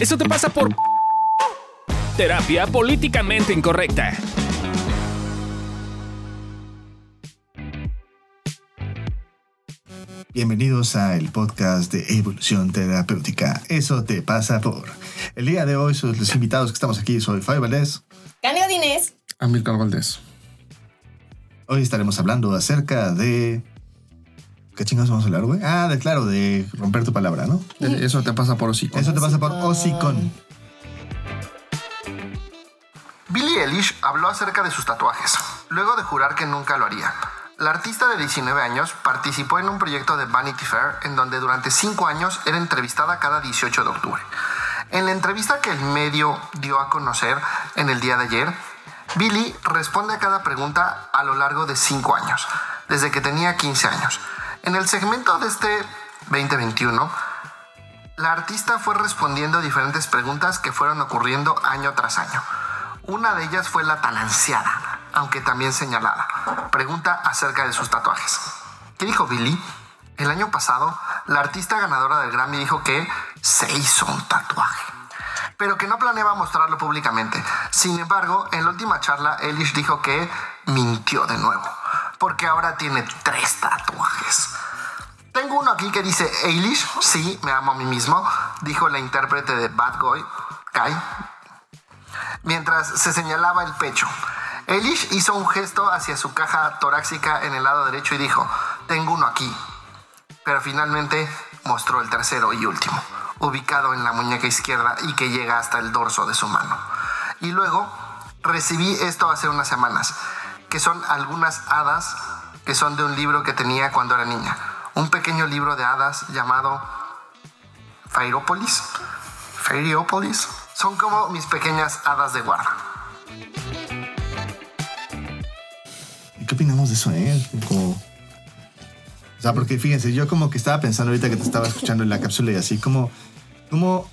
Eso te pasa por terapia políticamente incorrecta. Bienvenidos a el podcast de Evolución Terapéutica. Eso te pasa por. El día de hoy, los invitados que estamos aquí, soy Fabio Valdés. Canio Dinés. Amílcar Valdés. Hoy estaremos hablando acerca de. ¿Qué chingados vamos a hablar, güey? Ah, de claro, de romper tu palabra, ¿no? Eso te pasa por hocico. Eso te pasa por hocicón. Billie Eilish habló acerca de sus tatuajes, luego de jurar que nunca lo haría. La artista de 19 años participó en un proyecto de Vanity Fair en donde durante 5 años era entrevistada cada 18 de octubre. En la entrevista que el medio dio a conocer en el día de ayer, Billie responde a cada pregunta a lo largo de 5 años, desde que tenía 15 años. En el segmento de este 2021, la artista fue respondiendo a diferentes preguntas que fueron ocurriendo año tras año. Una de ellas fue la tan ansiada, aunque también señalada, pregunta acerca de sus tatuajes. ¿Qué dijo Billy? El año pasado, la artista ganadora del Grammy dijo que se hizo un tatuaje, pero que no planeaba mostrarlo públicamente. Sin embargo, en la última charla, Eilish dijo que mintió de nuevo, porque ahora tiene tres tatuajes. Tengo uno aquí que dice Eilish, sí, me amo a mí mismo, dijo la intérprete de Bad Boy, Kai, mientras se señalaba el pecho. Elish hizo un gesto hacia su caja torácica en el lado derecho y dijo, tengo uno aquí. Pero finalmente mostró el tercero y último, ubicado en la muñeca izquierda y que llega hasta el dorso de su mano. Y luego recibí esto hace unas semanas, que son algunas hadas que son de un libro que tenía cuando era niña. Un pequeño libro de hadas llamado Fairópolis. Fairópolis. Son como mis pequeñas hadas de guarda. ¿Y ¿Qué opinamos de eso, eh? Como- O sea, porque fíjense, yo como que estaba pensando ahorita que te estaba escuchando en la cápsula y así, como, como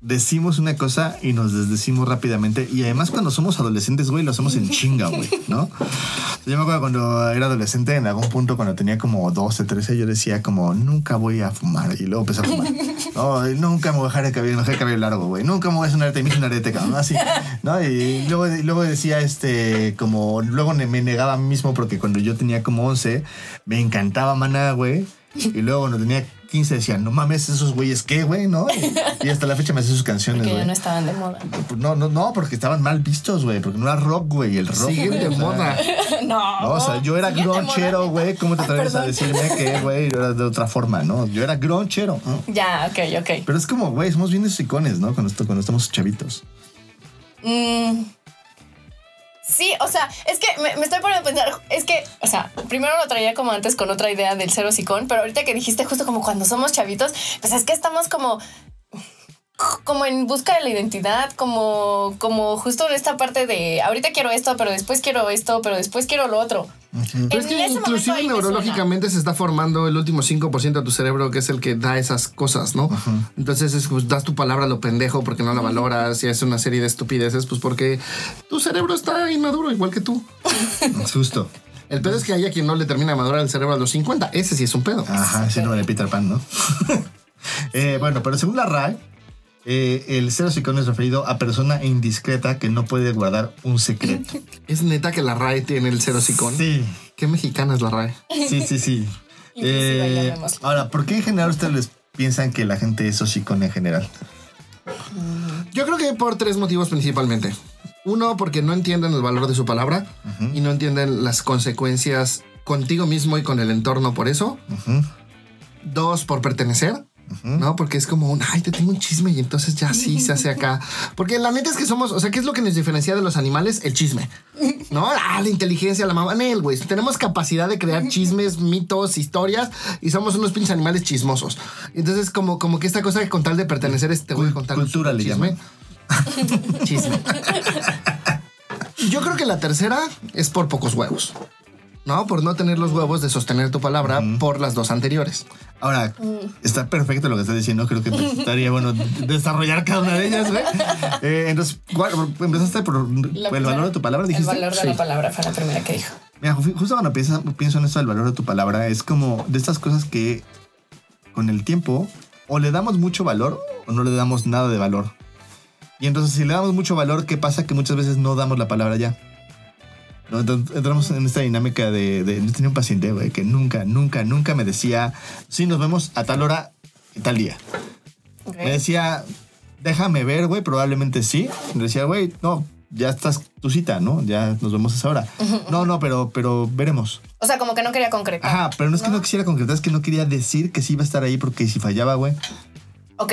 decimos una cosa y nos desdecimos rápidamente. Y además cuando somos adolescentes, güey, lo hacemos en chinga, güey, ¿no? Yo me acuerdo cuando era adolescente, en algún punto, cuando tenía como 12, 13, yo decía como, nunca voy a fumar. Y luego empecé a fumar. No, nunca me voy a dejar el cabello, dejar el cabello largo, güey. Nunca me voy a hacer un arete, me hice un arete, cabrón, así. ¿no? Y luego, luego decía, este, como, luego me negaba a mí mismo porque cuando yo tenía como 11, me encantaba Maná, güey. Y luego cuando tenía 15 decía, no mames, esos güeyes, ¿qué, güey? ¿No? Y, y hasta la fecha me hacía sus canciones, Que ya güey. no estaban de moda. No, no, no, porque estaban mal vistos, güey, porque no era rock, güey, el rock. Siguen güey, de moda. No. No, o sea, yo era gronchero, güey. ¿Cómo te atreves a decirme que, güey, yo era de otra forma, no? Yo era gronchero. ¿no? Ya, ok, ok. Pero es como, güey, somos bien icones, ¿no? Cuando, esto- cuando estamos chavitos. Mm. Sí, o sea, es que me, estoy poniendo a pensar, es que, o sea, primero lo traía como antes con otra idea del cero sicón, pero ahorita que dijiste justo como cuando somos chavitos, pues es que estamos como como en busca de la identidad, como como justo en esta parte de ahorita quiero esto, pero después quiero esto, pero después quiero lo otro. Pero es que inclusive neurológicamente se está formando el último 5% de tu cerebro que es el que da esas cosas, ¿no? Entonces es, pues, das tu palabra a lo pendejo porque no la valoras y haces una serie de estupideces, pues porque tu cerebro está inmaduro igual que tú. Justo. El pedo es que haya quien no le termina de madurar el cerebro a los 50. Ese sí es un pedo. Ajá, síndrome de Peter Pan, ¿no? Eh, bueno, pero según la RAE, eh, el cero psicón es referido a persona indiscreta que no puede guardar un secreto. Es neta que la RAE tiene el cero psicón. Sí, ¿Qué mexicana es la RAE? sí, sí, sí. Eh, ahora, ¿por qué en general ustedes les piensan que la gente es hocicón en general? Yo creo que por tres motivos principalmente. Uno, porque no entienden el valor de su palabra y no entienden las consecuencias contigo mismo y con el entorno por eso. Dos, por pertenecer. ¿No? Porque es como un, ay, te tengo un chisme y entonces ya sí se hace acá. Porque la neta es que somos, o sea, ¿qué es lo que nos diferencia de los animales? El chisme. ¿No? Ah, la inteligencia, la mamá. Nel, güey. Tenemos capacidad de crear chismes, mitos, historias y somos unos pinches animales chismosos. Entonces, como, como que esta cosa que con tal de pertenecer, este voy a contar un Cultura le chisme. Chisme. Yo creo que la tercera es por pocos huevos. ¿No? Por no tener los huevos de sostener tu palabra por las dos anteriores. Ahora, está perfecto lo que estás diciendo. Creo que estaría bueno desarrollar cada una de ellas, güey. Eh, entonces, ¿cuál- empezaste por La el valor de tu palabra, dijiste. El valor de Sí. la palabra fue la primera que dijo. Mira, ju- justo cuando pienso, pienso en esto del valor de tu palabra, es como de estas cosas que con el tiempo o le damos mucho valor o no le damos nada de valor. Y entonces si le damos mucho valor, ¿qué pasa? Que muchas veces no damos la palabra ya. ¿No? Entonces entramos en esta dinámica de, de... Yo tenía un paciente, güey, que nunca, nunca, nunca me decía, sí, nos vemos a tal hora y tal día. Me decía, déjame ver, güey, probablemente sí. Me decía, güey, no, ya estás tu cita, ¿no? Ya nos vemos a esa hora. No, no, pero, pero veremos. O sea, como que no quería concretar. Ajá, pero no es que no quisiera concretar, es que no quería decir que sí iba a estar ahí porque si fallaba, güey. Ok.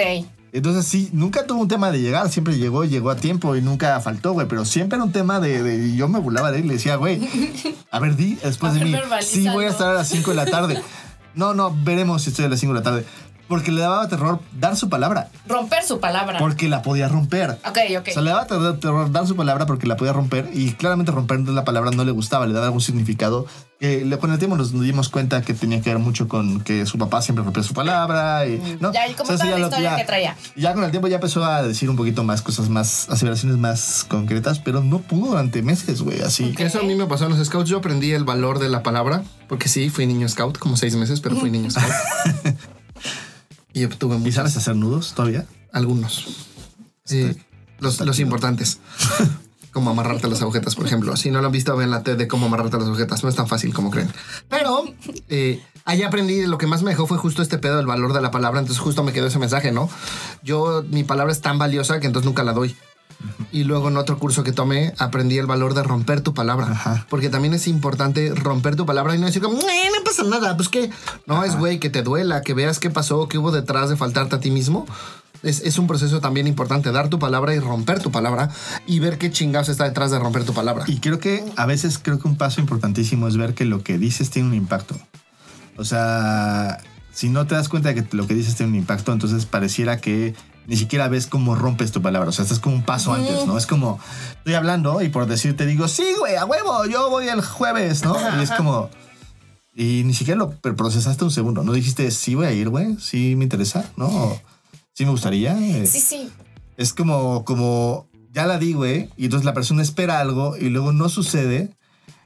Entonces sí, nunca tuvo un tema de llegar, siempre llegó, llegó a tiempo y nunca faltó, güey, pero siempre era un tema de, de- yo me burlaba de él y le decía, güey, a ver, di después A de mí, sí voy a estar a las 5 de la tarde. No, no, veremos si estoy a las 5 de la tarde. Porque le daba terror dar su palabra, Romper su palabra. porque la podía romper. Ok, ok. O sea, le daba terror, terror dar su palabra porque la podía romper y claramente romper la palabra no le gustaba, le daba algún significado. que le- con el tiempo nos dimos cuenta que tenía que ver mucho con que su papá siempre rompía su palabra. Y, ¿no? Mm. Ya, y como eso toda la historia que traía. Ya con el tiempo ya empezó a decir un poquito más cosas más, aseveraciones más concretas, pero no pudo durante meses, güey, así. Ok. Eso a mí me pasó en los scouts. Yo aprendí el valor de la palabra, porque sí, fui niño scout, como seis meses, pero fui niño scout. Y obtuve ¿Y muchos, sabes hacer nudos todavía? algunos. Eh, los, los importantes. Como amarrarte las agujetas, por ejemplo. Si no lo han visto, vean la TED de cómo amarrarte las agujetas. No es tan fácil como creen. Pero eh, ahí aprendí, lo que más me dejó fue justo este pedo del valor de la palabra. Entonces justo me quedó ese mensaje, ¿no? Yo, mi palabra es tan valiosa que entonces nunca la doy. Y luego en otro curso que tomé aprendí el valor de romper tu palabra. Ajá. Porque también es importante romper tu palabra y no decir como, "Eh, no pasa nada, pues que no es güey, que te duela, que veas qué pasó, qué hubo detrás de faltarte a ti mismo. Es, es un proceso también importante, dar tu palabra y romper tu palabra y ver qué chingados está detrás de romper tu palabra. Y creo que a veces creo que un paso importantísimo es ver que lo que dices tiene un impacto. O sea, si no te das cuenta de que lo que dices tiene un impacto, entonces pareciera que ni siquiera ves cómo rompes tu palabra. O sea, estás como un paso antes, ¿no? Es como, estoy hablando y por decirte digo, sí, güey, a huevo, yo voy el jueves, ¿no? Y es como... Y ni siquiera lo procesaste un segundo. No dijiste, sí voy a ir, güey, sí me interesa, ¿no? Sí me gustaría. eh, Sí, sí. es como, como, ya la di, güey, y entonces la persona espera algo y luego no sucede.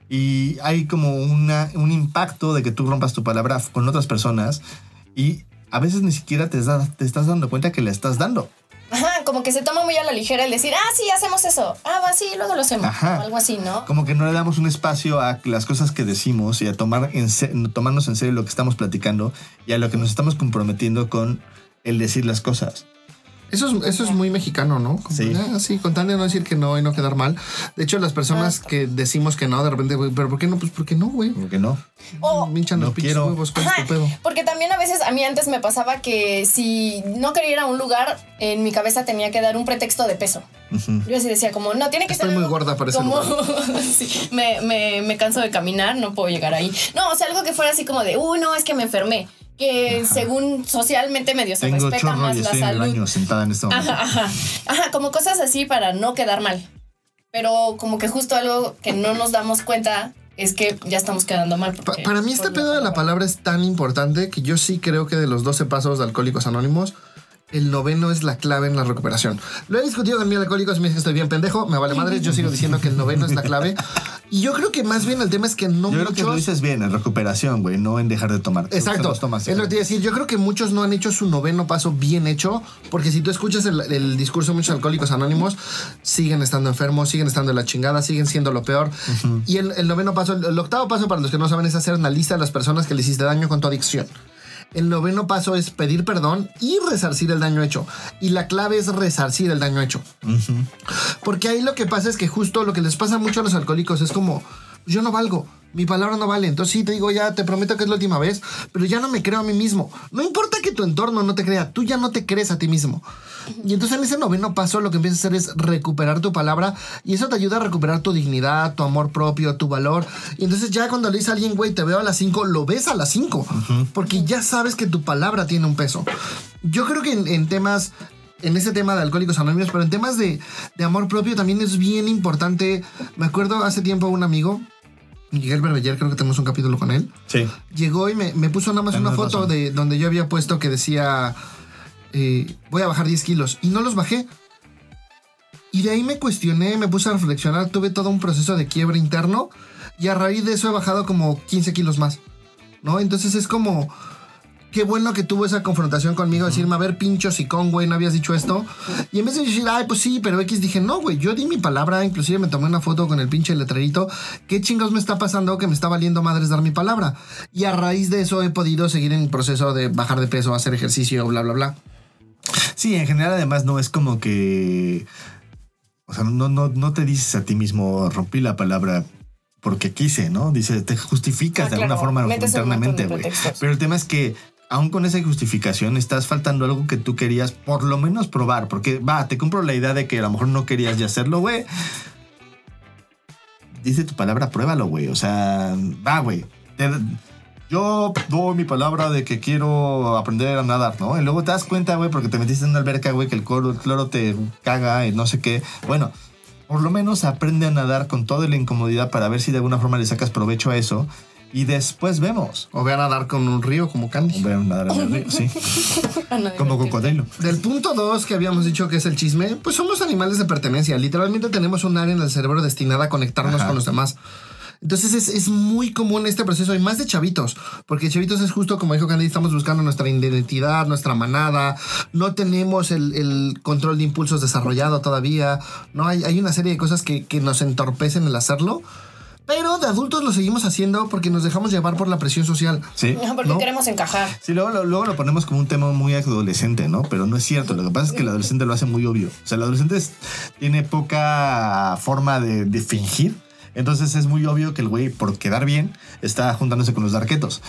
Y hay como una, un impacto de que tú rompas tu palabra con otras personas y a veces ni siquiera te, da- te estás dando cuenta que le estás dando. Ajá, como que se toma muy a la ligera el decir, ah, sí, hacemos eso. Ah, sí, luego lo hacemos. Ajá. O algo así, ¿no? Como que no le damos un espacio a las cosas que decimos y a tomar en tomarnos en serio lo que estamos platicando y a lo que nos estamos comprometiendo con el decir las cosas. Eso es, eso es muy mexicano, ¿no? Como, Sí. ah, sí, con tal de no decir que no y no quedar mal. De hecho, las personas que decimos que no, de repente, güey, ¿pero por qué no? Pues porque no, güey. Como que no. O, no los quiero. huevos, ¿cuál es Ajá, tu pedo? porque también a veces a mí antes me pasaba que si no quería ir a un lugar, en mi cabeza tenía que dar un pretexto de peso. Ujú. Yo así decía como, no, tiene que Estoy ser muy algo gorda para ese como, lugar. Sí, me, me, me canso de caminar, no puedo llegar ahí. No, o sea, algo que fuera así como de, uy, no, es que me enfermé. Que según socialmente medio se Tengo respeta más la estoy en el salud. sentada en este momento. Ajá, ajá. Ajá, como cosas así para no quedar mal. Pero como que justo algo que no nos damos cuenta es que ya estamos quedando mal. Pa- para mí este pedo de la palabra es tan importante que yo sí creo que de los 12 pasos de Alcohólicos Anónimos, el noveno es la clave en la recuperación. Lo he discutido con mi alcohólicos me dicen que estoy bien pendejo, me vale madre, yo sigo diciendo que el noveno es la clave. Y yo creo que más bien el tema es que no Yo creo que lo muchos... dices bien, en recuperación, güey, no en dejar de tomar. Exacto. Los tomas, es lo que te iba a decir. Yo creo que muchos no han hecho su noveno paso bien hecho, porque si tú escuchas el, el discurso de muchos alcohólicos anónimos, siguen estando enfermos, siguen estando en la chingada, siguen siendo lo peor. Y el, el noveno paso, el, el octavo paso, para los que no saben, es hacer una lista de las personas que le hiciste daño con tu adicción. El noveno paso es pedir perdón y resarcir el daño hecho. Y la clave es resarcir el daño hecho. Porque ahí lo que pasa es que justo lo que les pasa mucho a los alcohólicos es como, yo no valgo, mi palabra no vale. Entonces sí te digo, ya te prometo que es la última vez, pero ya no me creo a mí mismo. No importa que tu entorno no te crea, tú ya no te crees a ti mismo. Y entonces en ese noveno paso lo que empiezas a hacer es recuperar tu palabra y eso te ayuda a recuperar tu dignidad, tu amor propio, tu valor. Y entonces ya cuando le dices a alguien, güey, te veo a las 5, lo ves a las 5, porque ya sabes que tu palabra tiene un peso. Yo creo que en, en temas en ese tema de alcohólicos anónimos, pero en temas de, de amor propio también es bien importante. Me acuerdo hace tiempo un amigo, Miguel Berbeller, creo que tenemos un capítulo con él, Sí. llegó y me, me puso nada más una foto razón. de donde yo había puesto que decía, eh, voy a bajar 10 kilos, y no los bajé. Y de ahí me cuestioné, me puse a reflexionar, tuve todo un proceso de quiebre interno, y a raíz de eso he bajado como 15 kilos más, ¿no? Entonces es como qué bueno que tuvo esa confrontación conmigo, decirme, a ver, pincho sicón, güey, no habías dicho esto. Y en vez de decir, ay, pues sí, pero X, dije, no, güey, yo di mi palabra, inclusive me tomé una foto con el pinche letrerito. ¿Qué chingados me está pasando que me está valiendo madres dar mi palabra? Y a raíz de eso he podido seguir en mi proceso de bajar de peso, hacer ejercicio, bla, bla, bla. Sí, en general además no es como que... O sea, no, no, no te dices a ti mismo, rompí la palabra porque quise, ¿no? Dice, te justificas Ah, de alguna forma internamente, güey. Pero el tema es que aún con esa justificación estás faltando algo que tú querías por lo menos probar, porque va, te compro la idea de que a lo mejor no querías ya hacerlo, güey. Dice tu palabra, pruébalo, güey. O sea, va, güey. Yo doy mi palabra de que quiero aprender a nadar, ¿no? Y luego te das cuenta, güey, porque te metiste en una alberca, güey, que el cloro, el cloro te caga y no sé qué. Bueno, por lo menos aprende a nadar con toda la incomodidad para ver si de alguna forma le sacas provecho a eso. Y después vemos. O vean a dar con un río como Candy. Ver nadar en el río, sí. Como cocodrilo. Del punto 2 que habíamos dicho que es el chisme, pues somos animales de pertenencia. Literalmente tenemos un área en el cerebro destinada a conectarnos Ajá. con los demás. Entonces es, es muy común este proceso y más de chavitos, porque chavitos es justo como dijo Candy, estamos buscando nuestra identidad, nuestra manada, no tenemos el, el control de impulsos desarrollado todavía, no hay, hay una serie de cosas que, que nos entorpecen el hacerlo, pero de adultos lo seguimos haciendo porque nos dejamos llevar por la presión social. Sí. No, porque ¿No? queremos encajar. Sí, luego, lo- luego lo ponemos como un tema muy adolescente, ¿no? Pero no es cierto. Lo que pasa es que el adolescente lo hace muy obvio. O sea, el adolescente es- tiene poca forma de, de fingir. Entonces es muy obvio que el güey, por quedar bien, está juntándose con los darquetos.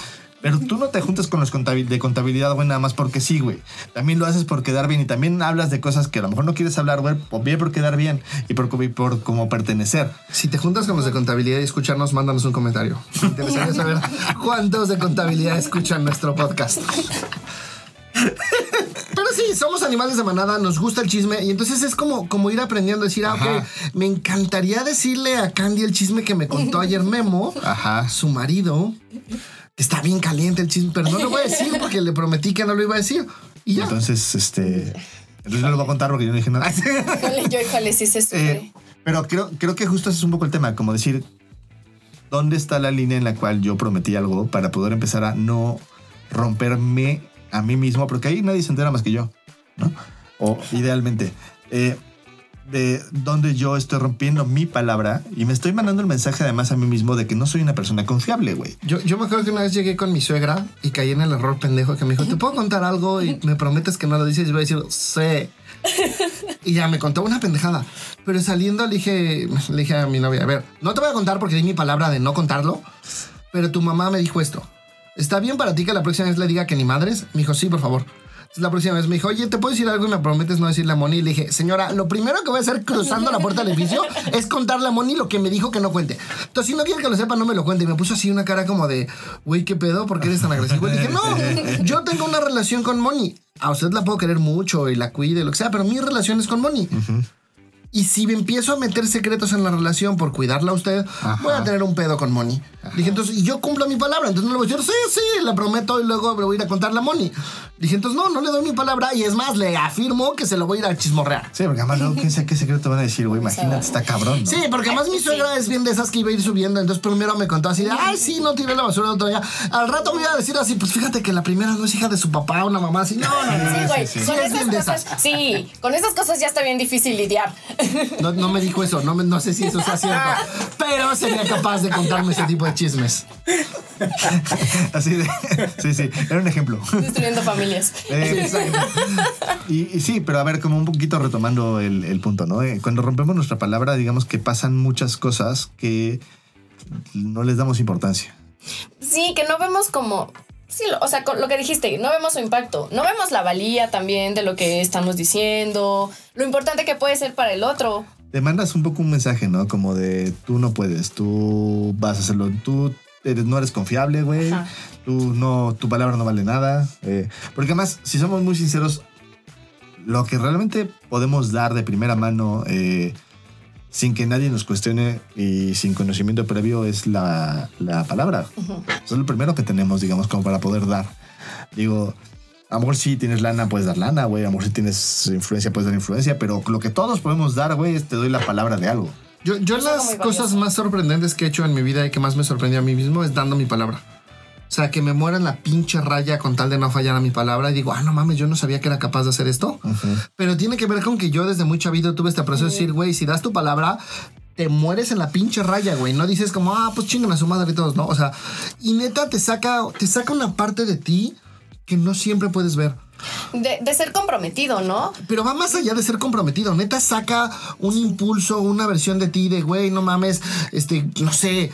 Pero tú no te juntas con los contabil- de contabilidad, güey, nada más porque sí, güey. También lo haces por quedar bien y también hablas de cosas que a lo mejor no quieres hablar, güey, o bien por quedar bien y por, y por como pertenecer. Si te juntas con los de contabilidad y escucharnos, mándanos un comentario. Me interesaría saber cuántos de contabilidad escuchan nuestro podcast. Pero sí, somos animales de manada, nos gusta el chisme y entonces es como, como ir aprendiendo a decir, ah, ok, me encantaría decirle a Candy el chisme que me contó ayer Memo, Ajá. su marido, que está bien caliente el chisme, pero no lo voy a decir porque le prometí que no lo iba a decir. Y ya. Entonces, este... Entonces no lo voy a contar porque yo no dije nada. Híjole, yo, híjole, sí se sufre. Eh, pero creo, creo que justo ese es un poco el tema, como decir, ¿dónde está la línea en la cual yo prometí algo para poder empezar a no romperme a mí mismo? Porque ahí nadie se entera más que yo, ¿no? O idealmente, eh, de dónde yo estoy rompiendo mi palabra y me estoy mandando el mensaje además a mí mismo de que no soy una persona confiable, güey. Yo, yo me acuerdo que una vez llegué con mi suegra y caí en el error pendejo que me dijo, ¿te puedo contar algo? Y me prometes que no lo dices. Y voy a decir, sí. Y ya me contó una pendejada. Pero saliendo le dije, le dije a mi novia, a ver, no te voy a contar porque di mi palabra de no contarlo, pero tu mamá me dijo esto. ¿Está bien para ti que la próxima vez le diga que ni madres? Me dijo, sí, por favor. Entonces, la próxima vez me dijo, oye, ¿te puedo decir algo y me prometes no decirle a Moni? Y le dije, señora, lo primero que voy a hacer cruzando la puerta del edificio es contarle a Moni lo que me dijo que no cuente. Entonces, si no quiere que lo sepa, no me lo cuente. Y me puso así una cara como de, güey, ¿qué pedo? ¿Por qué eres tan agresivo? Y le dije, no, yo tengo una relación con Moni. A usted la puedo querer mucho y la cuide, lo que sea, pero mi relación es con Moni. Y si me empiezo a meter secretos en la relación por cuidarla a usted, voy a tener un pedo con Moni. Dije, entonces, y yo cumplo mi palabra. Entonces no le voy a decir, sí, sí, la prometo y luego me voy a ir a contarle a Moni. Dije, entonces no, no le doy mi palabra y es más, le afirmo que se lo voy a ir a chismorrear. Sí, porque además luego quién sabe qué secreto van a decir, güey. Imagínate, está cabrón, ¿no? Sí, porque además mi suegra es bien de esas que iba a ir subiendo. Entonces primero me contó así de, ay, sí, no tiré la basura día. Al rato me iba a decir así, pues fíjate que la primera no es hija de su papá, una mamá así. No, no, no. Sí, güey. sí. Con Sí, es esas cosas. esas. Sí, con esas cosas ya está bien difícil lidiar. No, no me dijo eso, no, me- no sé si eso sea cierto, pero sería capaz de contarme ese tipo de chismes. Así de. Sí, sí. Era un ejemplo. Destruyendo familias. Eh, y, y sí, pero a ver, como un poquito retomando el, el punto, ¿no? Eh, Cuando rompemos nuestra palabra, digamos que pasan muchas cosas que no les damos importancia. Sí, que no vemos como. Sí, lo- o sea, con lo que dijiste, no vemos su impacto. No vemos la valía también de lo que estamos diciendo, lo importante que puede ser para el otro. Te mandas un poco un mensaje, ¿no? Como de tú no puedes, tú vas a hacerlo, tú eres- no eres confiable, güey. Tú no, tu palabra no vale nada. eh, porque además, si somos muy sinceros, lo que realmente podemos dar de primera mano eh, sin que nadie nos cuestione y sin conocimiento previo es la, la palabra. Eso es lo primero que tenemos, digamos, como para poder dar. Digo, a lo mejor si tienes lana, puedes dar lana, güey. A lo mejor si tienes influencia, puedes dar influencia. Pero lo que todos podemos dar, güey, es te doy la palabra de algo. Yo, yo las cosas más sorprendentes que he hecho en mi vida y que más me sorprendió a mí mismo es dando mi palabra. O sea, que me muera en la pinche raya con tal de no fallar a mi palabra y digo, ah, no mames, yo no sabía que era capaz de hacer esto. Pero tiene que ver con que yo desde muy chavito tuve este proceso de decir, güey, si das tu palabra, te mueres en la pinche raya, güey. No dices como, ah, pues chingan a su madre y todos, ¿no? O sea, y neta te saca, te saca una parte de ti que no siempre puedes ver. De, de ser comprometido, ¿no? Pero va más allá de ser comprometido. Neta saca un impulso, una versión de ti de, güey, no mames, este, no sé,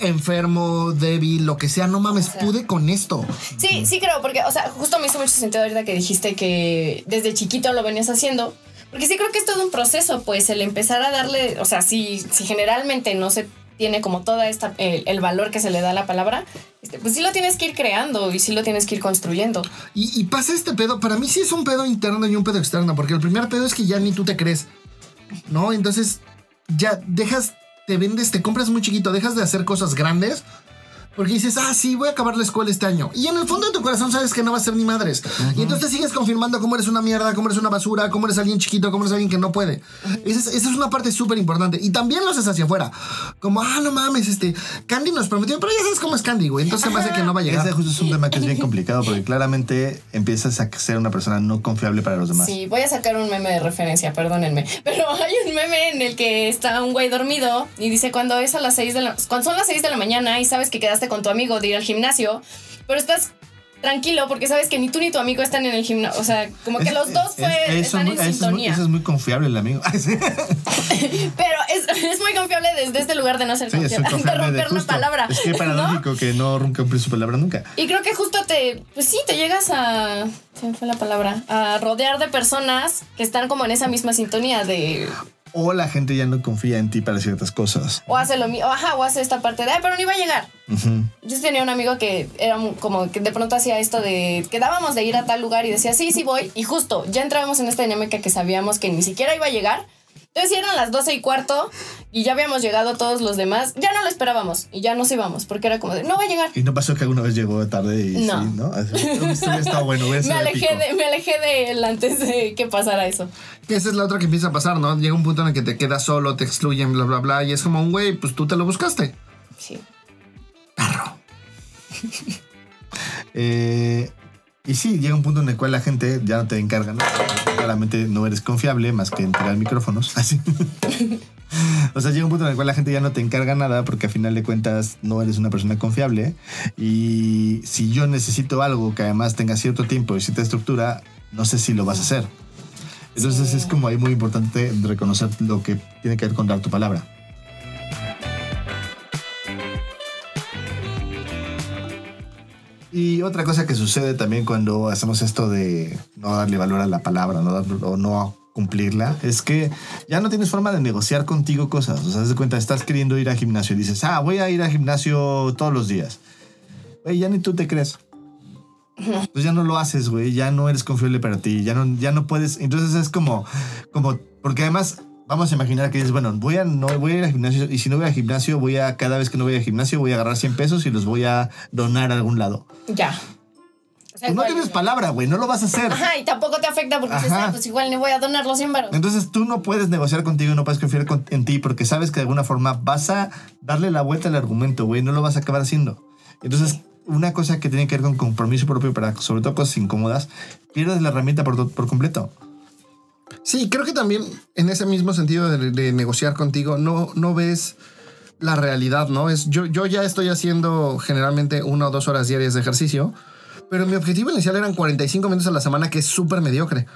enfermo, débil, lo que sea, no mames, pude con esto. Sí, sí creo, porque, o sea, justo me hizo mucho sentido ahorita que dijiste que desde chiquito lo venías haciendo. Porque sí creo que es todo un proceso, pues, el empezar a darle, o sea, si, si generalmente no se tiene como toda esta, el, el valor que se le da a la palabra, este, pues sí lo tienes que ir creando y sí lo tienes que ir construyendo. Y, y pasa este pedo, para mí sí es un pedo interno y un pedo externo, porque el primer pedo es que ya ni tú te crees, ¿no? Entonces ya dejas, te vendes, te compras muy chiquito, dejas de hacer cosas grandes. Porque dices, ah, sí, voy a acabar la escuela este año. Y en el fondo de tu corazón sabes que no va a ser ni madres. Y entonces te sigues confirmando cómo eres una mierda, cómo eres una basura, cómo eres alguien chiquito, cómo eres alguien que no puede. Esa es, esa es una parte súper importante. Y también lo haces hacia afuera. Como, ah, no mames, este, Candy nos prometió, pero ya sabes cómo es Candy, güey. Entonces se me hace que no va a llegar. Ese justo es un tema que es bien complicado porque claramente empiezas a ser una persona no confiable para los demás. Sí, voy a sacar un meme de referencia, perdónenme. Pero hay un meme en el que está un güey dormido y dice cuando es a las 6 de la cuando son las 6 de la mañana y sabes que quedaste con tu amigo de ir al gimnasio, pero estás tranquilo porque sabes que ni tú ni tu amigo están en el gimnasio. O sea, como que los dos fue, Es- están es en eso es muy, sintonía. eso es muy confiable el amigo. Sí, Pero es, es muy confiable desde este lugar de no ser muy confiable, de confiable de romper la palabra. Es que ¿no? paradójico que no cumplir su palabra nunca. Y creo que justo te, pues sí, te llegas a, se me fue la palabra, a rodear de personas que están como en esa misma sintonía de, O la gente ya no confía en ti para ciertas cosas. o hace lo mismo, ajá, o hace esta parte de, ay, pero ni va a llegar. Yo tenía un amigo que era como que de pronto hacía esto de, quedábamos de ir a tal lugar y decía, sí, sí voy, y justo, ya entrábamos en esta dinámica que sabíamos que ni siquiera iba a llegar. Entonces si eran las 12 y cuarto y ya habíamos llegado todos los demás, ya no lo esperábamos y ya nos íbamos porque era como de, no va a llegar. Y no pasó que alguna vez llegó tarde y No. sí, ¿no? Estado bueno, Me alejé, de, me alejé de él antes de que pasara eso. Que esa es la otra que empieza a pasar, ¿no? Llega un punto en el que te quedas solo, te excluyen, bla, bla, bla. Y es como un güey, pues tú te lo buscaste. Sí. Eh, y sí, llega un punto en el cual la gente ya no te encarga, ¿no? Claramente no eres confiable más que entregar micrófonos. Así. O sea, llega un punto en el cual la gente ya no te encarga nada porque a final de cuentas no eres una persona confiable. Y si yo necesito algo que además tenga cierto tiempo y cierta estructura, no sé si lo vas a hacer. Entonces Sí. es como ahí muy importante reconocer lo que tiene que ver con dar tu palabra. Y otra cosa que sucede también cuando hacemos esto de no darle valor a la palabra no o no cumplirla es que ya no tienes forma de negociar contigo cosas. O sea, de cuenta, estás queriendo ir al gimnasio y dices, ah, voy a ir al gimnasio todos los días. Güey, ya ni tú te crees. Entonces ya no lo haces, güey, ya no eres confiable para ti, ya no, ya no puedes. Entonces es como, como, porque además vamos a imaginar que dices, bueno, voy a, no, voy a ir al gimnasio y si no voy al gimnasio, voy a, cada vez que no voy al gimnasio, voy a agarrar 100 pesos y los voy a donar a algún lado. Ya. O sea, Tú no tienes palabra, güey, no lo vas a hacer. Ajá, y tampoco te afecta porque dices. "Ah, pues igual ni voy a donar los 100 varos. Entonces tú no puedes negociar contigo, no puedes confiar con- en ti porque sabes que de alguna forma vas a darle la vuelta al argumento, güey, no lo vas a acabar haciendo. Entonces, una cosa que tiene que ver con compromiso propio para sobre todo cosas incómodas, pierdes la herramienta por, por completo. Sí, creo que también en ese mismo sentido de, negociar contigo, no, no ves la realidad, ¿no? Es, yo, yo ya estoy haciendo generalmente una o dos horas diarias de ejercicio, pero mi objetivo inicial eran 45 minutos a la semana, que es súper mediocre.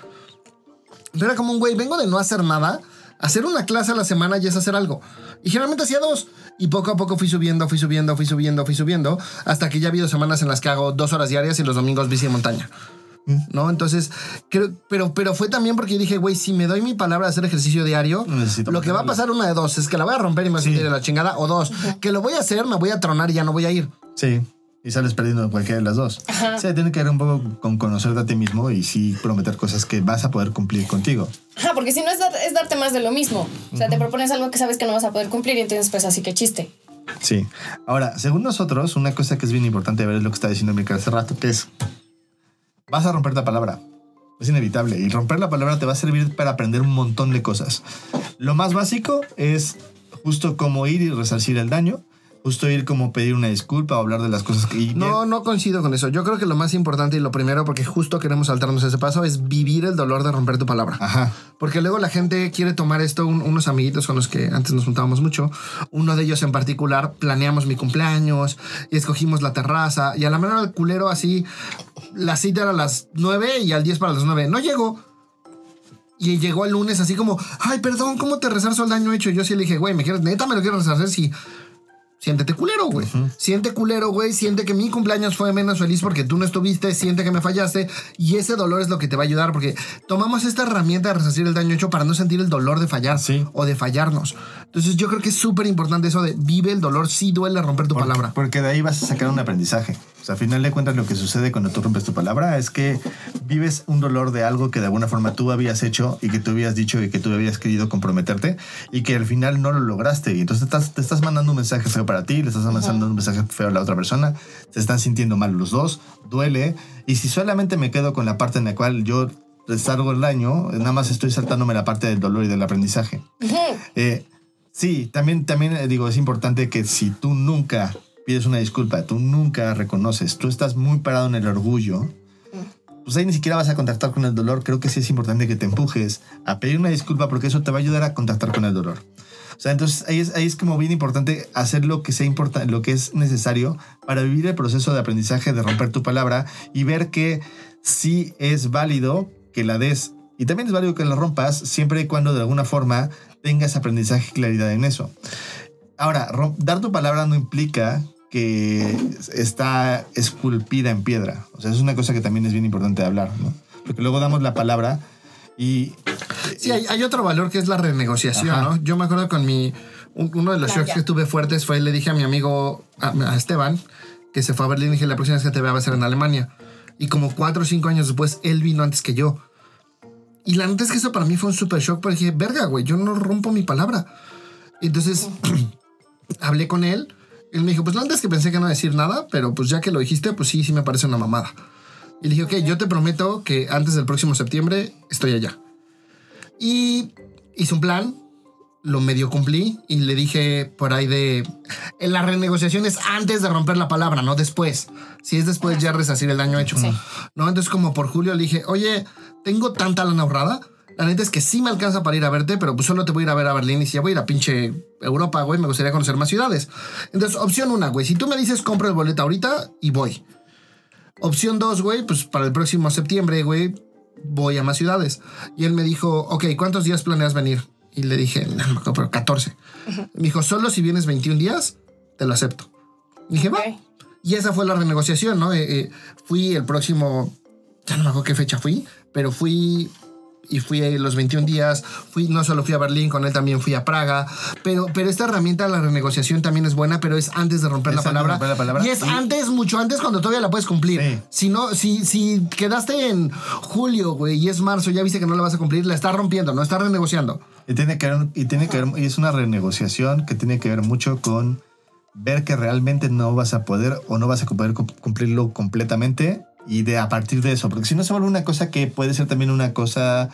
Pero era como un güey, vengo de no hacer nada, hacer una clase a la semana ya es hacer algo. Y generalmente hacía dos. Y poco a poco fui subiendo, fui subiendo, fui subiendo, fui subiendo, hasta que ya ha habido semanas en las que hago dos horas diarias y los domingos bici de montaña. ¿No? Entonces, creo, pero, pero fue también porque yo dije, güey, si me doy mi palabra de hacer ejercicio diario, Necesito lo que va a pasar una de dos es que la voy a romper y me voy a sentir de la chingada, o dos, que lo voy a hacer, me voy a tronar y ya no voy a ir. Sí. Y sales perdiendo cualquiera de las dos. Sí, tiene que ver un poco con conocerte a ti mismo y sí prometer cosas que vas a poder cumplir contigo. Ajá, porque si no es, dar- es darte más de lo mismo. O sea, te propones algo que sabes que no vas a poder cumplir y entonces pues así que chiste. Sí. Ahora, según nosotros, una cosa que es bien importante ver es lo que está diciendo Mica hace rato, que es, vas a romper la palabra. Es inevitable. Y romper la palabra te va a servir para aprender un montón de cosas. Lo más básico es justo cómo ir y resarcir el daño. Justo ir como pedir una disculpa o hablar de las cosas que... No, no coincido con eso. Yo creo que lo más importante y lo primero, porque justo queremos saltarnos ese paso, es vivir el dolor de romper tu palabra. Ajá. Porque luego la gente quiere tomar esto, un- unos amiguitos con los que antes nos juntábamos mucho, uno de ellos en particular, planeamos mi cumpleaños y escogimos la terraza y a la mano del culero así, la cita era a las 9 y al 10 para las 9. No llegó. Y llegó el lunes así como, ay, perdón, ¿cómo te resarzo el daño hecho? Y yo sí le dije, güey, ¿me quieres, neta me lo quieres resarcer? Sí. Siéntete culero, güey. Siente culero, güey. Siente que mi cumpleaños fue menos feliz porque tú no estuviste. Siente que me fallaste. Y ese dolor es lo que te va a ayudar porque tomamos esta herramienta de resarcir el daño hecho para no sentir el dolor de fallar Sí. o de fallarnos. Entonces yo creo que es súper importante eso de vive el dolor. Sí duele romper tu Porque- palabra. Porque de ahí vas a sacar un aprendizaje. Sea, a final de cuentas lo que sucede cuando tú rompes tu palabra es que vives un dolor de algo que de alguna forma tú habías hecho y que tú habías dicho y que tú habías querido comprometerte y que al final no lo lograste. Y entonces te estás, te estás mandando un mensaje feo para ti, le estás mandando un mensaje feo a la otra persona, se están sintiendo mal los dos, duele. Y si solamente me quedo con la parte en la cual yo desargo el daño, nada más estoy saltándome la parte del dolor y del aprendizaje. Eh, sí, también, también eh, digo, es importante que si tú nunca pides una disculpa, tú nunca reconoces, tú estás muy parado en el orgullo, pues ahí ni siquiera vas a contactar con el dolor. Creo que sí es importante que te empujes a pedir una disculpa porque eso te va a ayudar a contactar con el dolor. O sea, entonces ahí es, ahí es como bien importante hacer lo que sea importa, lo que es necesario para vivir el proceso de aprendizaje de romper tu palabra y ver que sí es válido que la des y también es válido que la rompas siempre y cuando de alguna forma tengas aprendizaje y claridad en eso. Ahora, dar tu palabra no implica que está esculpida en piedra. O sea, es una cosa que también es bien importante de hablar, ¿no? Porque luego damos la palabra y Sí, hay, hay otro valor que es la renegociación, Ajá. ¿no? Yo me acuerdo con mi. un- uno de los shocks que tuve fuertes fue: le dije a mi amigo, a, a Esteban, que se fue a Berlín, dije: la próxima vez que te vea va a ser en Alemania. Y como cuatro o cinco años después, él vino antes que yo. Y la neta es que eso para mí fue un super shock, porque dije: verga, güey, yo no rompo mi palabra. Y entonces hablé con él. Él me dijo: Pues la neta es que pensé que no iba a decir nada, pero pues ya que lo dijiste, pues sí, sí me parece una mamada. Y le dije: Ok, yo te prometo que antes del próximo septiembre estoy allá. Y hice un plan, lo medio cumplí y le dije por ahí de... En la renegociación es antes de romper la palabra, no después. Si es después ya resarcir el daño hecho. ¿No? Entonces como por julio le dije, oye, tengo tanta lana ahorrada. La neta es que sí me alcanza para ir a verte, pero pues solo te voy a ir a ver a Berlín y si ya voy a ir a pinche Europa, güey, me gustaría conocer más ciudades. Entonces, opción una, güey, si tú me dices compro el boleto ahorita y voy. Opción dos, güey, pues para el próximo septiembre, güey, voy a más ciudades. Y él me dijo, ok, ¿cuántos días planeas venir? Y le dije, no me acuerdo, pero 14. Me dijo, solo si vienes 21 días, te lo acepto. Y dije, va. Ok. Y esa fue la renegociación, ¿no? Eh, eh, fui el próximo, ya no me acuerdo qué fecha fui, pero fui y fui los 21 días, fui, no solo fui a Berlín, con él también fui a Praga, pero, pero esta herramienta, la renegociación también es buena, pero es antes de romper, la palabra, romper la palabra. Y es antes, mucho antes, cuando todavía la puedes cumplir. Sí. Si no, si, si quedaste en julio, güey, y es marzo, ya viste que no la vas a cumplir, la estás rompiendo, no estás renegociando. Y tiene que ver, y tiene que ver, y es una renegociación que tiene que ver mucho con ver que realmente no vas a poder o no vas a poder cum- cumplirlo completamente y de a partir de eso, porque si no se vuelve una cosa que puede ser también una cosa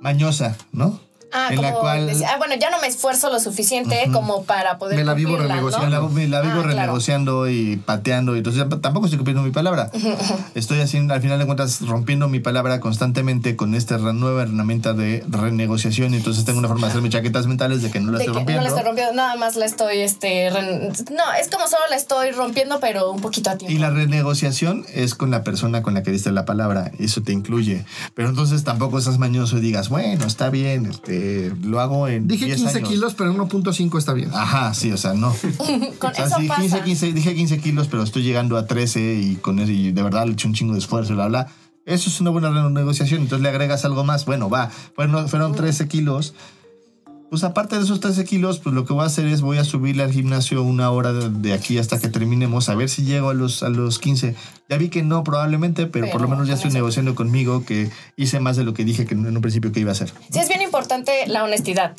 mañosa, ¿no? Ah, en como la cual decir, ah, bueno, ya no me esfuerzo lo suficiente como para poder Me la vivo ¿no? me la, vivo Ah, claro. renegociando y pateando y entonces tampoco estoy cumpliendo mi palabra. Estoy haciendo, al final de cuentas, rompiendo mi palabra constantemente con esta nueva herramienta de renegociación y entonces tengo una forma de hacer mis chaquetas mentales de que no la De estoy rompiendo. no la estoy rompiendo, nada más la estoy, este, no, es como solo la estoy rompiendo, pero un poquito a tiempo. Y la renegociación es con la persona con la que diste la palabra, eso te incluye. Pero entonces tampoco estás mañoso y digas, bueno, está bien, este, lo hago en Dije 10 15 años. kilos, pero 1.5 está bien. Ajá, sí, o sea, no. Con O sea, eso sí, pasa. 15, 15, dije 15 kilos, pero estoy llegando a 13 y con eso, y de verdad le eché un chingo de esfuerzo, bla, bla. Eso es una buena renegociación. Entonces le agregas algo más. Bueno, va, fueron, fueron 13 kilos. Pues aparte de esos 13 kilos, pues lo que voy a hacer es voy a subirle al gimnasio una hora de, aquí hasta que terminemos, a ver si llego a los, a los 15. Ya vi que no, probablemente, pero, por lo menos ya estoy negociando conmigo que hice más de lo que dije que en un principio que iba a hacer. Sí, es bien importante la honestidad.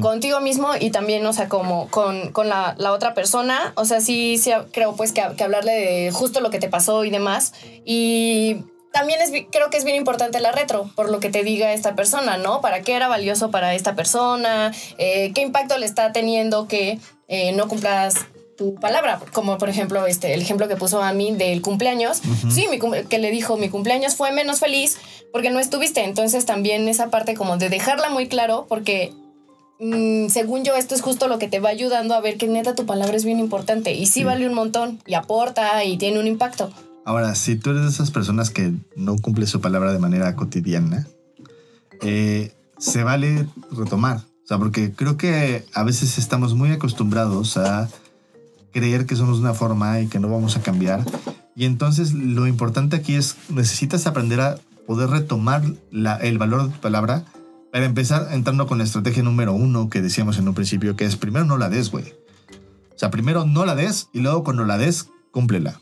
Contigo mismo y también, o sea, como con, con la, la otra persona. O sea, sí, sí creo pues que, que hablarle de justo lo que te pasó y demás. Y también es, creo que es bien importante la retro, por lo que te diga esta persona, ¿no? ¿Para qué era valioso para esta persona? Eh, ¿Qué impacto le está teniendo que eh, no cumplas tu palabra, como por ejemplo este el ejemplo que puso a mí del cumpleaños. Sí, mi que le dijo mi cumpleaños fue menos feliz porque no estuviste. Entonces también esa parte como de dejarla muy claro porque mm, según yo esto es justo lo que te va ayudando a ver que neta tu palabra es bien importante y sí, vale un montón y aporta y tiene un impacto. Ahora, si tú eres de esas personas que no cumple su palabra de manera cotidiana, eh, se vale retomar. O sea, porque creo que a veces estamos muy acostumbrados a creer que somos una forma y que no vamos a cambiar. Y entonces lo importante aquí es, necesitas aprender a poder retomar el valor de tu palabra para empezar entrando con la estrategia número uno que decíamos en un principio, que es primero no la des, güey. O sea, primero no la des y luego cuando la des, cúmplela.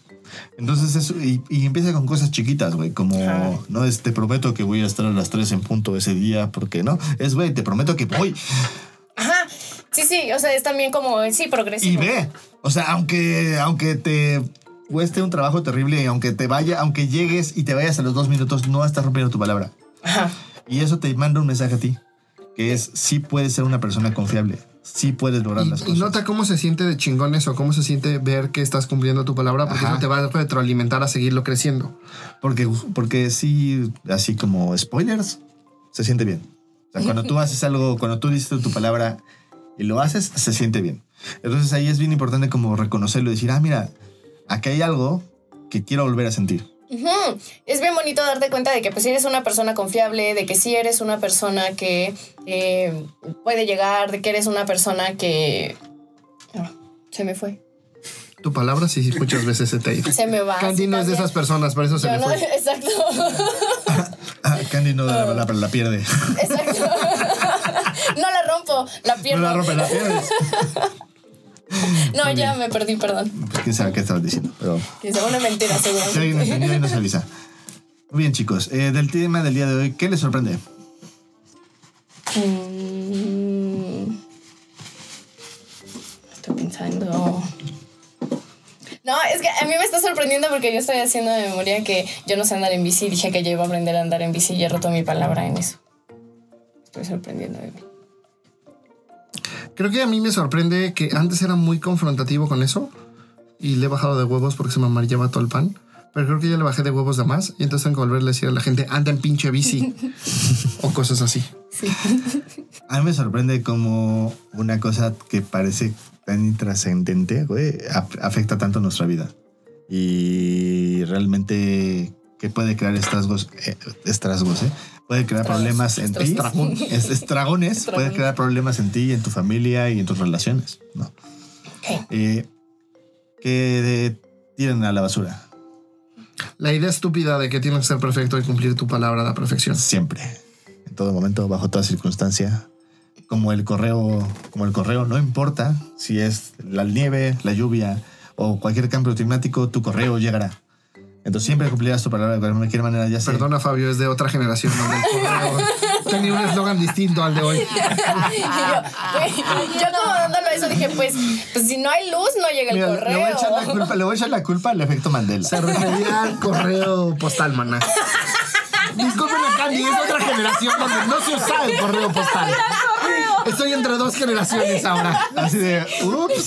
Entonces eso, y, y empieza con cosas chiquitas, güey, como, Ajá. no es, te prometo que voy a estar a las 3 en punto ese día, porque no, es, güey, te prometo que voy. Ajá. Sí, sí, o sea, es también como, sí, Y progresivo. ve, o sea, aunque, aunque te cueste un trabajo terrible, y aunque te vaya, aunque llegues y te vayas a los dos minutos, no estás rompiendo tu palabra. Ajá. Y eso te manda un mensaje a ti, que es, sí puedes ser una persona confiable, sí puedes lograr las Y, y cosas. nota cómo se siente de chingones o cómo se siente ver que estás cumpliendo tu palabra, porque Ajá. eso te va a retroalimentar a seguirlo creciendo. Porque, porque sí, así como spoilers, se siente bien. O sea, cuando tú haces algo, cuando tú dices tu palabra y lo haces, se siente bien. Entonces ahí es bien importante como reconocerlo y decir, ah, mira, aquí hay algo que quiero volver a sentir. Es bien bonito darte cuenta de que pues eres una persona confiable, de que sí eres una persona que eh, puede llegar, de que eres una persona que... Ah, se me fue. Tu palabra sí muchas veces se te ha ido. Se me va. Candy no es de esas personas, por eso se Yo le no- fue. exacto. Ah, Candy no da la, pierde. exacto. no la rompo, la No pierdo. la rompe, la pierdes. No, ya me perdí, perdón. Pues quién sabe qué estabas diciendo, pero Que sea una mentira, si alguien seguramente. entendió y nos avisa. Bien, chicos. eh, del tema del día de hoy, ¿qué les sorprende? Mm. Estoy pensando. No, es que a mí me está sorprendiendo porque yo estoy haciendo de memoria que yo no sé andar en bici. Dije que yo iba a aprender a andar en bici y he roto mi palabra en eso. Estoy sorprendiendo de mí. Creo que a mí me sorprende que antes era muy confrontativo con eso y le he bajado de huevos porque se me amarillaba todo el pan. Pero creo que ya le bajé de huevos de más y entonces tengo que volverle a decir a la gente, anda en pinche bici o cosas así. Sí. A mí me sorprende como una cosa que parece tan intrascendente, güey, afecta tanto nuestra vida. Y realmente que puede crear estragos, eh, ¿eh? Puede crear Estragos, problemas en ti. Es- Estragones. Estragón. Puede crear problemas en ti, en tu familia y en tus relaciones, ¿no? Ok. Eh, que tiren a la basura. La idea estúpida de que tienes que ser perfecto y cumplir tu palabra a la perfección. Siempre. En todo momento, bajo toda circunstancia. Como el correo, como el correo, no importa si es la nieve, la lluvia o cualquier cambio climático, tu correo llegará. Entonces siempre cumplirás tu palabra de cualquier manera, ya sea. Perdona, Fabio, es de otra generación correo tenía un eslogan distinto al de hoy. Y yo, como dándolo eso dije, pues, pues si no hay luz, no llega el Mira, le correo. voy, a echar la culpa, le voy a echar la culpa al efecto Mandela. Se refería al correo postal, maná. Disculpen a Candy, es otra generación donde no se usa el correo postal. Estoy entre dos generaciones ahora. Así de, ups.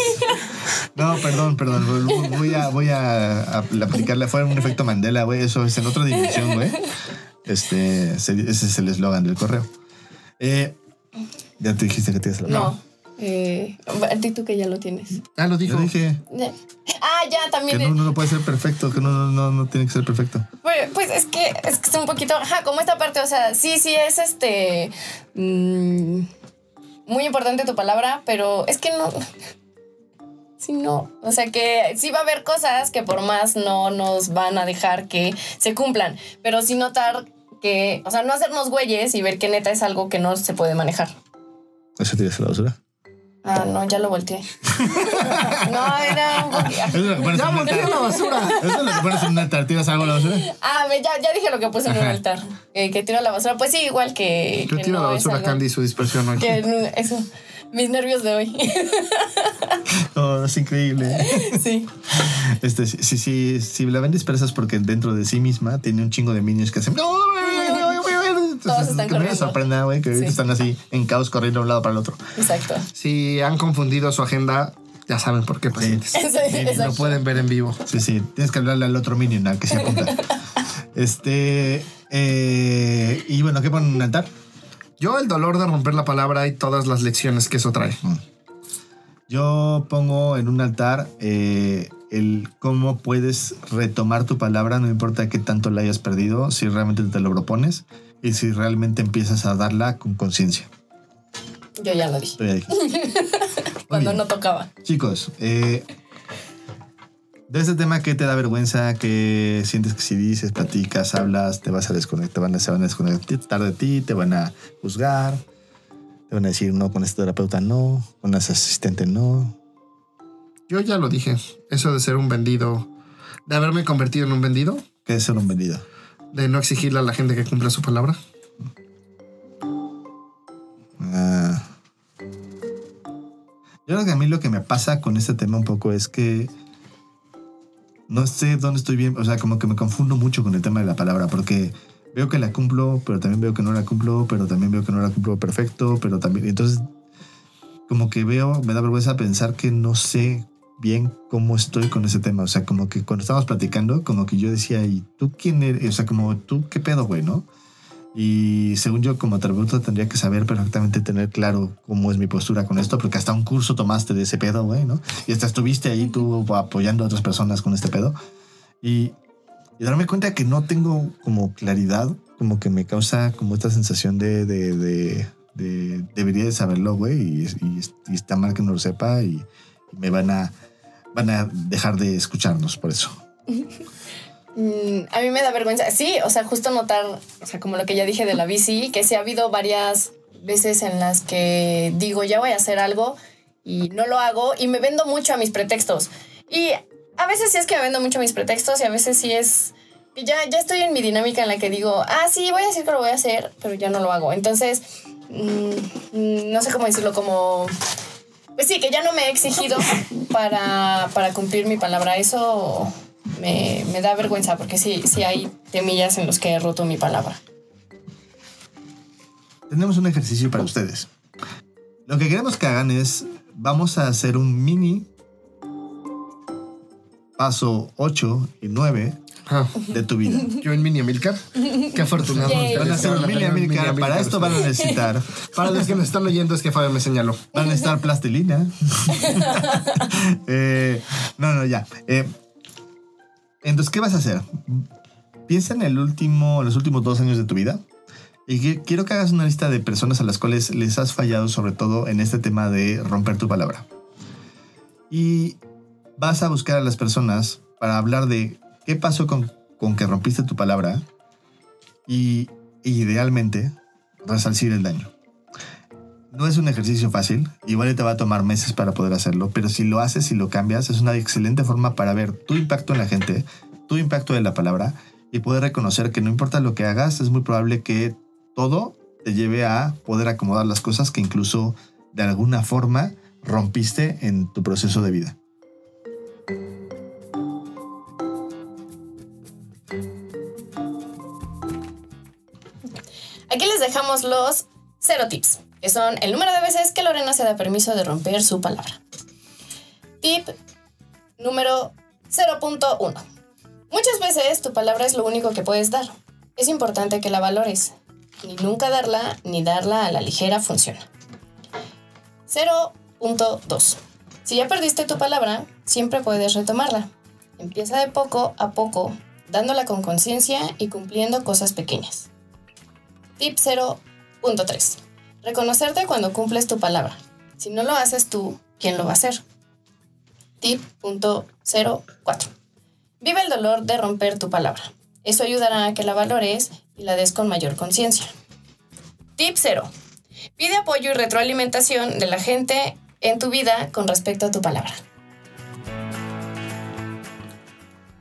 No, perdón, perdón. Voy a, voy a, a aplicarle. Fue un efecto Mandela, güey. Eso es en otra dimensión, güey. Este, se- ese es el eslogan del correo. Eh, ya te dijiste que tienes la No. Eh, a ti tú que ya lo tienes. Ah, lo dijo. Yo dije Ah, ya que también. no, no, no puede ser perfecto, que no, no, no, no tiene que ser perfecto. Pues, pues es que es que es un poquito, ajá, como esta parte, o sea, sí, sí es este mm, muy importante tu palabra, pero es que no, sí no, o sea que sí va a haber cosas que por más no nos van a dejar que se cumplan, pero sí notar que, o sea, no hacernos güeyes y ver que neta es algo que no se puede manejar. ¿Eso tiras a la basura? Ah, no, ya lo volteé. no, era un poquito. Ya volteé la basura. Eso es lo que pones en un altar. ¿Tiras algo a la basura? Ah, ya, ya dije lo que puse en un altar. Eh, que tiro a la basura. Pues sí, igual que. Yo que tiro no la basura algo- Candy su dispersión. Que no- eso. Mis nervios de hoy. Oh, es increíble. sí. Este, sí, sí, sí, si la ven dispersa es porque dentro de sí misma tiene un chingo de minions que hacen. Todos están que me sorprenda, güey, que ahorita Sí. están así en caos corriendo de un lado para el otro. Exacto. Si han confundido su agenda, Ya saben por qué, pacientes. Sí. Lo pueden ver en vivo. Sí, sí, tienes que hablarle al otro minion al que se apunta. este. eh, y bueno, ¿qué ponen en altar? Yo el dolor de romper la palabra y todas las lecciones que eso trae. Yo pongo en un altar eh, el cómo puedes retomar tu palabra, no importa qué tanto la hayas perdido, si realmente te lo propones y si realmente empiezas a darla con conciencia. Yo ya lo dije. Cuando bien. no tocaba. Chicos, eh, de este tema que te da vergüenza, que sientes que si dices, platicas, hablas, te vas a desconectar, van a, se van a desconectar de ti, te van a juzgar, te van a decir no, con este terapeuta no, con ese asistente no. Yo ya lo dije. Eso de ser un vendido, de haberme convertido en un vendido, ¿Qué es ser un vendido? de no exigirle a la gente que cumpla su palabra. Ah. Yo creo que a mí lo que me pasa con este tema un poco es que no sé dónde estoy bien, o sea, como que me confundo mucho con el tema de la palabra, porque veo que la cumplo, pero también veo que no la cumplo, pero también veo que no la cumplo perfecto, pero también, entonces, como que veo, me da vergüenza pensar que no sé bien cómo estoy con ese tema, o sea, como que cuando estábamos platicando, como que yo decía, ¿y tú quién eres? O sea, como tú, ¿qué pedo, güey, no? Y según yo, como terapeuta, tendría que saber perfectamente, tener claro cómo es mi postura con esto, porque hasta un curso tomaste de ese pedo, güey, ¿no? Y hasta estuviste ahí tú apoyando a otras personas con este pedo. Y, y darme cuenta que no tengo como claridad, como que me causa como esta sensación de, de, de, de- debería de saberlo, güey, y, y- y está mal que no lo sepa y, y me van a, van a dejar de escucharnos por eso. Mm, a mí me da vergüenza. Sí, o sea, justo notar, o sea, como lo que ya dije de la bici, que sí ha habido varias veces en las que digo, ya voy a hacer algo y no lo hago y me vendo mucho a mis pretextos. Y a veces sí es que me vendo mucho a mis pretextos y a veces sí es que ya, ya estoy en mi dinámica en la que digo, ah, sí, voy a decir que lo voy a hacer, pero ya no lo hago. Entonces, mm, mm, no sé cómo decirlo, como... Pues sí, que ya no me he exigido para, para cumplir mi palabra. Eso me, me da vergüenza porque sí, sí hay temillas en los que he roto mi palabra. tenemos un ejercicio para ustedes. Lo que queremos que hagan es, vamos a hacer un mini paso 8 y 9 Ah, de tu vida. yo en Mini Amilcar. Qué afortunado. Van a hacer un mini Amilcar. Para esto van a necesitar, Para los que nos están oyendo es que Fabio me señaló. van a necesitar plastilina. Eh, no, no, ya. Eh, entonces, ¿qué vas a hacer? Piensa en el último, los últimos dos años de tu vida. Y quiero que hagas una lista de personas a las cuales les has fallado, sobre todo en este tema de romper tu palabra. Y vas a buscar a las personas para hablar de qué pasó con, con que rompiste tu palabra y idealmente resarcir el daño. No es un ejercicio fácil, igual te va a tomar meses para poder hacerlo, pero si lo haces y lo cambias, es una excelente forma para ver tu impacto en la gente, tu impacto de la palabra y poder reconocer que no importa lo que hagas, es muy probable que todo te lleve a poder acomodar las cosas que incluso de alguna forma rompiste en tu proceso de vida. Aquí les dejamos los cero tips, son el número de veces que Lorena se da permiso de romper su palabra. Tip número 0.1. Muchas veces tu palabra es lo único que puedes dar. Es importante que la valores. Ni nunca darla ni darla a la ligera funciona. 0.2. Si ya perdiste tu palabra, siempre puedes retomarla. Empieza de poco a poco, dándola con conciencia y cumpliendo cosas pequeñas. Tip 0.3. Reconocerte cuando cumples tu palabra. Si no lo haces tú, ¿quién lo va a hacer? Tip punto 04. Vive el dolor de romper tu palabra. Eso ayudará a que la valores y la des con mayor conciencia. Tip 0. Pide apoyo y retroalimentación de la gente en tu vida con respecto a tu palabra.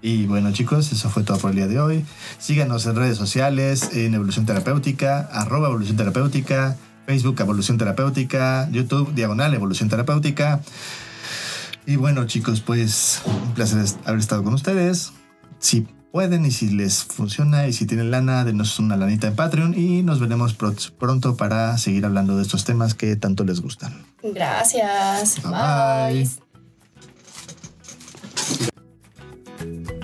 Y bueno chicos, eso fue todo por el día de hoy. Síganos en redes sociales, en Evolución Terapéutica, arroba Evolución Terapéutica, Facebook Evolución Terapéutica, YouTube Diagonal Evolución Terapéutica. Y bueno, chicos, pues un placer haber estado con ustedes. Si pueden y si les funciona y si tienen lana, denos una lanita en Patreon y nos veremos pronto para seguir hablando de estos temas que tanto les gustan. Gracias. bye. bye.